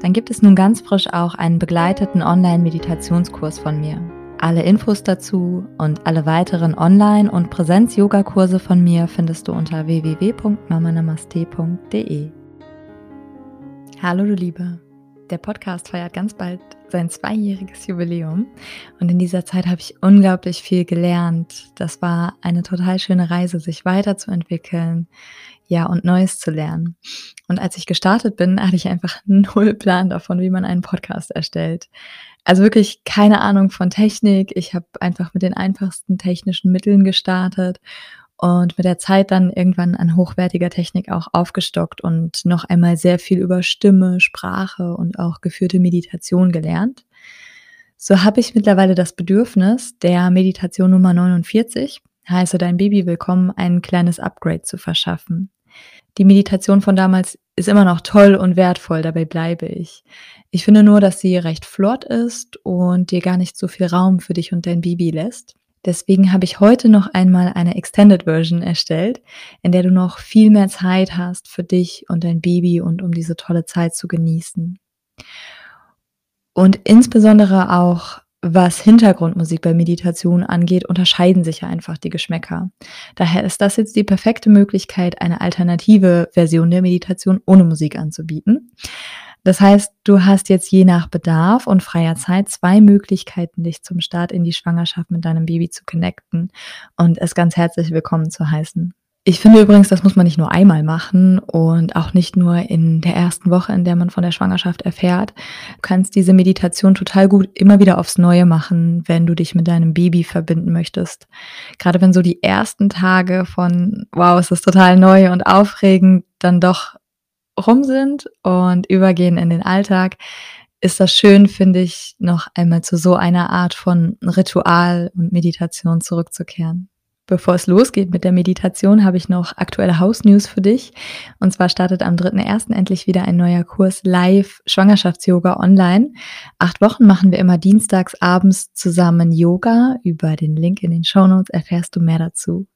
dann gibt es nun ganz frisch auch einen begleiteten Online-Meditationskurs von mir. Alle Infos dazu und alle weiteren Online- und Präsenz-Yoga-Kurse von mir findest du unter www.mamanamaste.de. Hallo du Liebe, der Podcast feiert ganz bald sein zweijähriges Jubiläum. Und in dieser Zeit habe ich unglaublich viel gelernt. Das war eine total schöne Reise, sich weiterzuentwickeln, ja, und Neues zu lernen. Und als ich gestartet bin, hatte ich einfach null Plan davon, wie man einen Podcast erstellt. Also wirklich keine Ahnung von Technik. Ich habe einfach mit den einfachsten technischen Mitteln gestartet und mit der Zeit dann irgendwann an hochwertiger Technik auch aufgestockt und noch einmal sehr viel über Stimme, Sprache und auch geführte Meditation gelernt. So habe ich mittlerweile das Bedürfnis, der Meditation Nummer 49, heiße dein Baby willkommen, ein kleines Upgrade zu verschaffen. Die Meditation von damals ist immer noch toll und wertvoll, dabei bleibe ich. Ich finde nur, dass sie recht flott ist und dir gar nicht so viel Raum für dich und dein Baby lässt. Deswegen habe ich heute noch einmal eine Extended Version erstellt, in der du noch viel mehr Zeit hast für dich und dein Baby und um diese tolle Zeit zu genießen. Und insbesondere auch was Hintergrundmusik bei Meditation angeht, unterscheiden sich ja einfach die Geschmäcker. Daher ist das jetzt die perfekte Möglichkeit, eine alternative Version der Meditation ohne Musik anzubieten. Das heißt, du hast jetzt je nach Bedarf und freier Zeit zwei Möglichkeiten, dich zum Start in die Schwangerschaft mit deinem Baby zu connecten und es ganz herzlich willkommen zu heißen. Ich finde übrigens, das muss man nicht nur einmal machen und auch nicht nur in der ersten Woche, in der man von der Schwangerschaft erfährt. Du kannst diese Meditation total gut immer wieder aufs Neue machen, wenn du dich mit deinem Baby verbinden möchtest. Gerade wenn so die ersten Tage von, wow, es ist total neu und aufregend, dann doch rum sind und übergehen in den Alltag, ist das schön, finde ich, noch einmal zu so einer Art von Ritual und Meditation zurückzukehren. Bevor es losgeht mit der Meditation, habe ich noch aktuelle House-News für dich. Und zwar startet am 3.1. endlich wieder ein neuer Kurs live Schwangerschafts-Yoga online. Acht Wochen machen wir immer dienstags abends zusammen Yoga. Über den Link in den Show Notes erfährst du mehr dazu.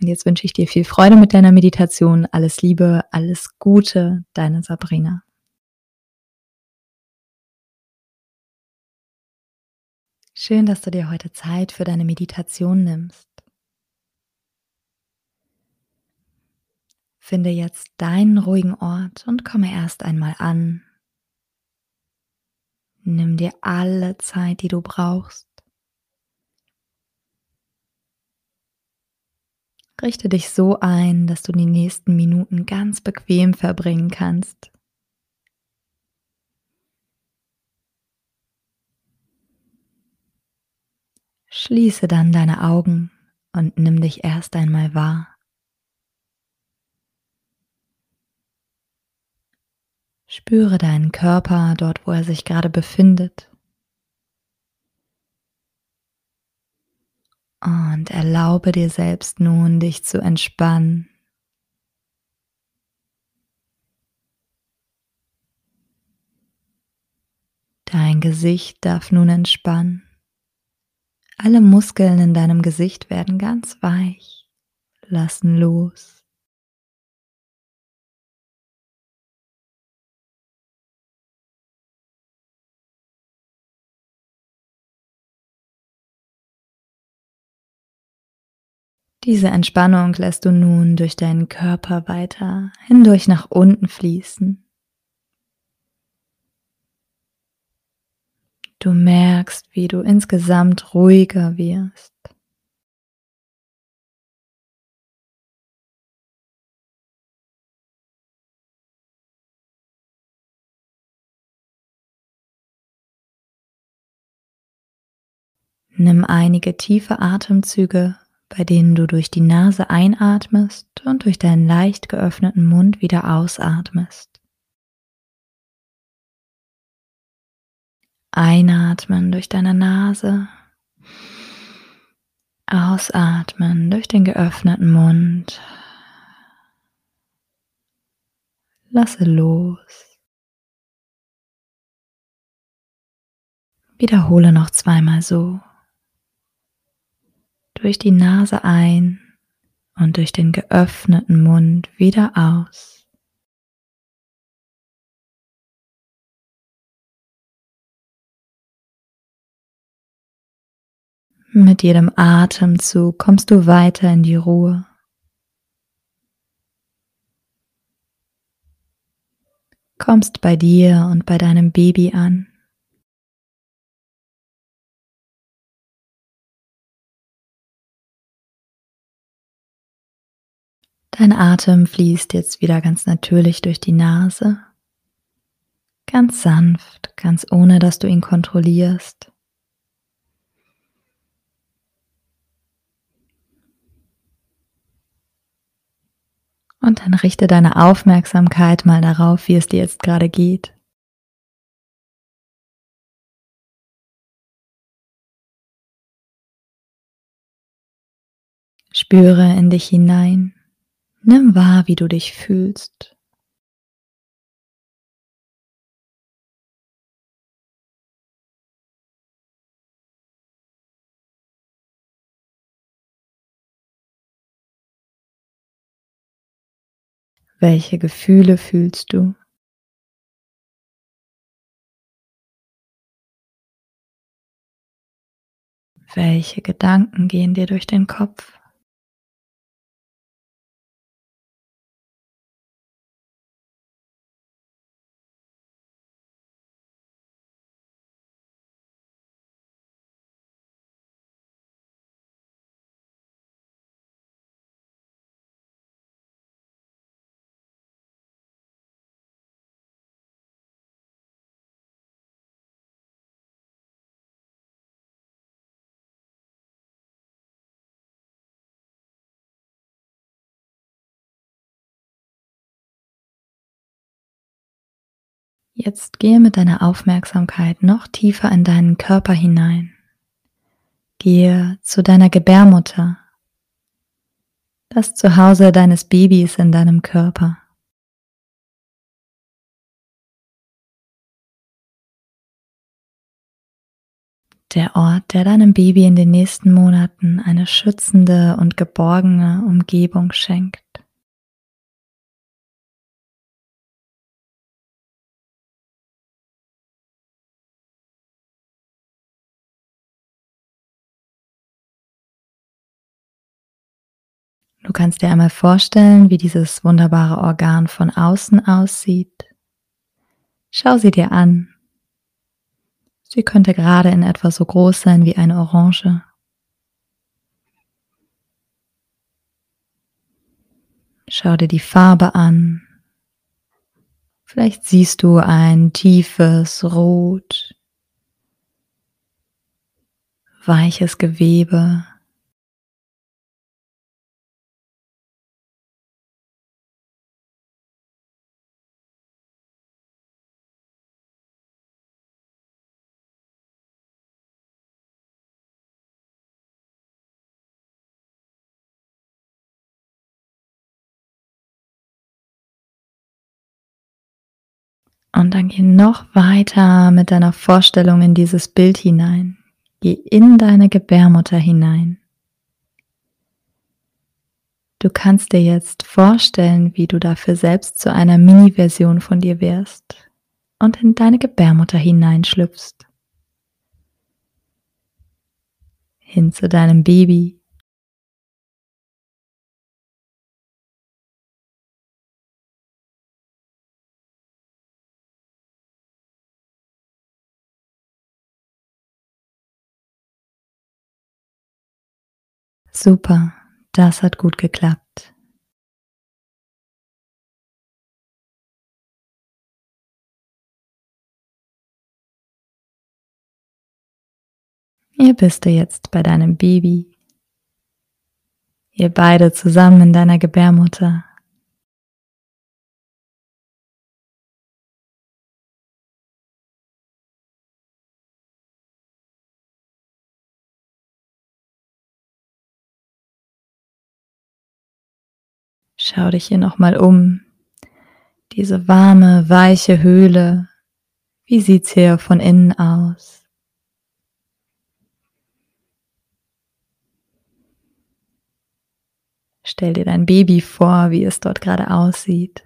Und jetzt wünsche ich dir viel Freude mit deiner Meditation. Alles Liebe, alles Gute, deine Sabrina. Schön, dass du dir heute Zeit für deine Meditation nimmst. Finde jetzt deinen ruhigen Ort und komme erst einmal an. Nimm dir alle Zeit, die du brauchst. Richte dich so ein, dass du die nächsten Minuten ganz bequem verbringen kannst. Schließe dann deine Augen und nimm dich erst einmal wahr. Spüre deinen Körper dort, wo er sich gerade befindet. Und erlaube dir selbst nun, dich zu entspannen. Dein Gesicht darf nun entspannen. Alle Muskeln in deinem Gesicht werden ganz weich, lassen los. Diese Entspannung lässt du nun durch deinen Körper weiter hindurch nach unten fließen. Du merkst, wie du insgesamt ruhiger wirst. Nimm einige tiefe Atemzüge bei denen du durch die Nase einatmest und durch deinen leicht geöffneten Mund wieder ausatmest. Einatmen durch deine Nase. Ausatmen durch den geöffneten Mund. Lasse los. Wiederhole noch zweimal so. Durch die Nase ein und durch den geöffneten Mund wieder aus. Mit jedem Atemzug kommst du weiter in die Ruhe. Kommst bei dir und bei deinem Baby an. Dein Atem fließt jetzt wieder ganz natürlich durch die Nase. Ganz sanft, ganz ohne dass du ihn kontrollierst. Und dann richte deine Aufmerksamkeit mal darauf, wie es dir jetzt gerade geht. Spüre in dich hinein. Nimm wahr, wie du dich fühlst. Welche Gefühle fühlst du? Welche Gedanken gehen dir durch den Kopf? Jetzt gehe mit deiner Aufmerksamkeit noch tiefer in deinen Körper hinein. Gehe zu deiner Gebärmutter, das Zuhause deines Babys in deinem Körper. Der Ort, der deinem Baby in den nächsten Monaten eine schützende und geborgene Umgebung schenkt. Du kannst dir einmal vorstellen, wie dieses wunderbare Organ von außen aussieht. Schau sie dir an. Sie könnte gerade in etwa so groß sein wie eine Orange. Schau dir die Farbe an. Vielleicht siehst du ein tiefes Rot, weiches Gewebe. Und dann geh noch weiter mit deiner Vorstellung in dieses Bild hinein. Geh in deine Gebärmutter hinein. Du kannst dir jetzt vorstellen, wie du dafür selbst zu einer Mini-Version von dir wärst und in deine Gebärmutter hineinschlüpfst. Hin zu deinem Baby, Super, das hat gut geklappt. Hier bist du jetzt bei deinem Baby. Ihr beide zusammen in deiner Gebärmutter. Schau dich hier nochmal um. Diese warme, weiche Höhle. Wie sieht's hier von innen aus? Stell dir dein Baby vor, wie es dort gerade aussieht.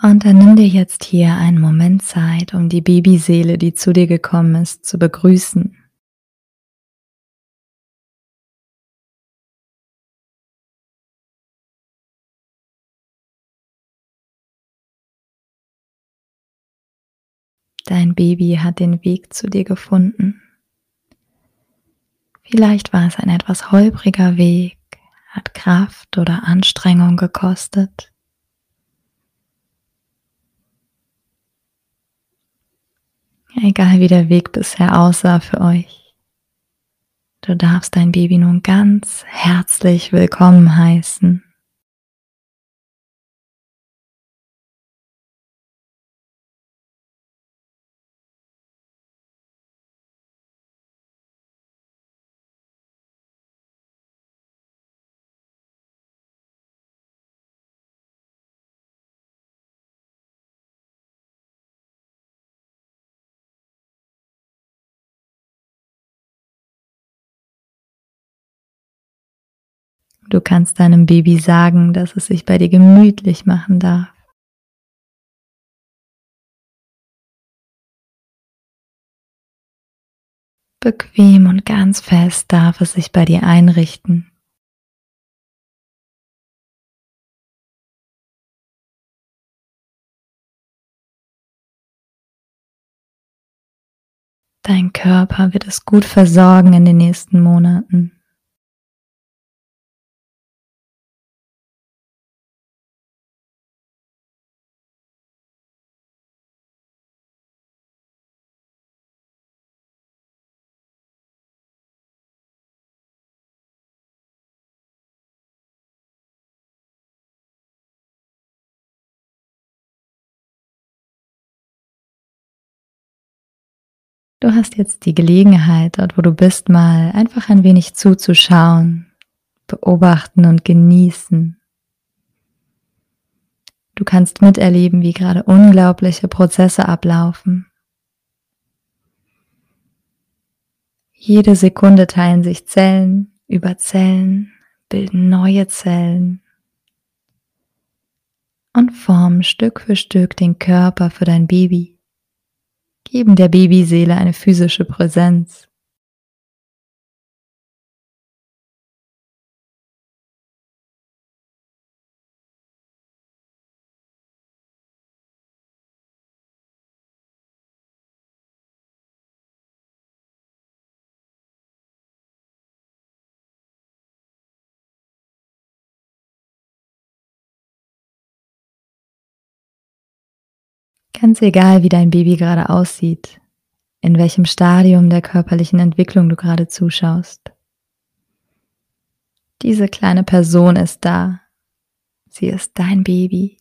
Und dann nimm dir jetzt hier einen Moment Zeit, um die Babyseele, die zu dir gekommen ist, zu begrüßen. Dein Baby hat den Weg zu dir gefunden. Vielleicht war es ein etwas holpriger Weg, hat Kraft oder Anstrengung gekostet. Egal wie der Weg bisher aussah für euch. Du darfst dein Baby nun ganz herzlich willkommen heißen. Du kannst deinem Baby sagen, dass es sich bei dir gemütlich machen darf. Bequem und ganz fest darf es sich bei dir einrichten. Dein Körper wird es gut versorgen in den nächsten Monaten. Du hast jetzt die Gelegenheit, dort wo du bist, mal einfach ein wenig zuzuschauen, beobachten und genießen. Du kannst miterleben, wie gerade unglaubliche Prozesse ablaufen. Jede Sekunde teilen sich Zellen über Zellen, bilden neue Zellen und formen Stück für Stück den Körper für dein Baby geben der Babyseele eine physische Präsenz. Ganz egal, wie dein Baby gerade aussieht, in welchem Stadium der körperlichen Entwicklung du gerade zuschaust. Diese kleine Person ist da. Sie ist dein Baby.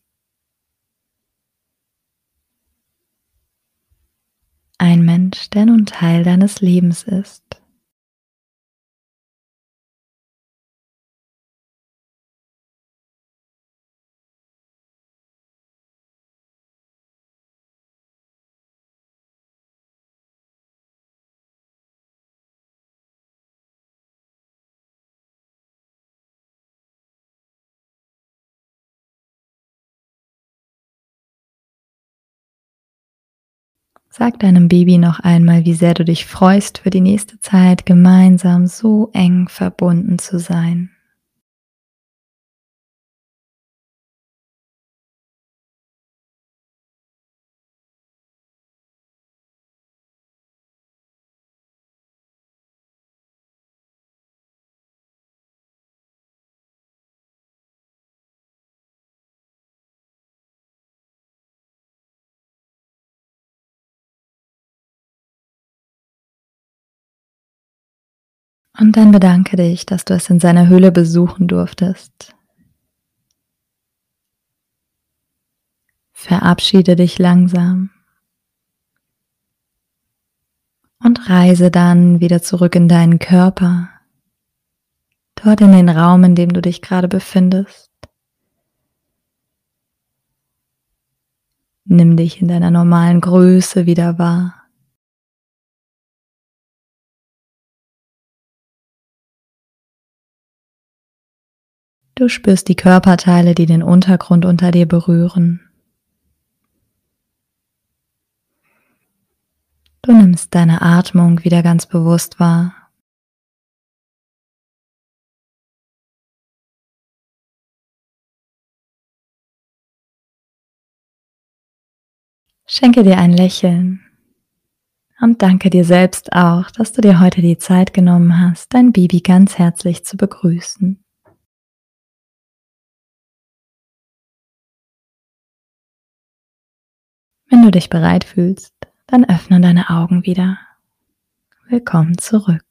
Ein Mensch, der nun Teil deines Lebens ist. Sag deinem Baby noch einmal, wie sehr du dich freust, für die nächste Zeit gemeinsam so eng verbunden zu sein. Und dann bedanke dich, dass du es in seiner Höhle besuchen durftest. Verabschiede dich langsam und reise dann wieder zurück in deinen Körper, dort in den Raum, in dem du dich gerade befindest. Nimm dich in deiner normalen Größe wieder wahr. Du spürst die Körperteile, die den Untergrund unter dir berühren. Du nimmst deine Atmung wieder ganz bewusst wahr. Schenke dir ein Lächeln und danke dir selbst auch, dass du dir heute die Zeit genommen hast, dein Baby ganz herzlich zu begrüßen. Wenn du dich bereit fühlst, dann öffne deine Augen wieder. Willkommen zurück.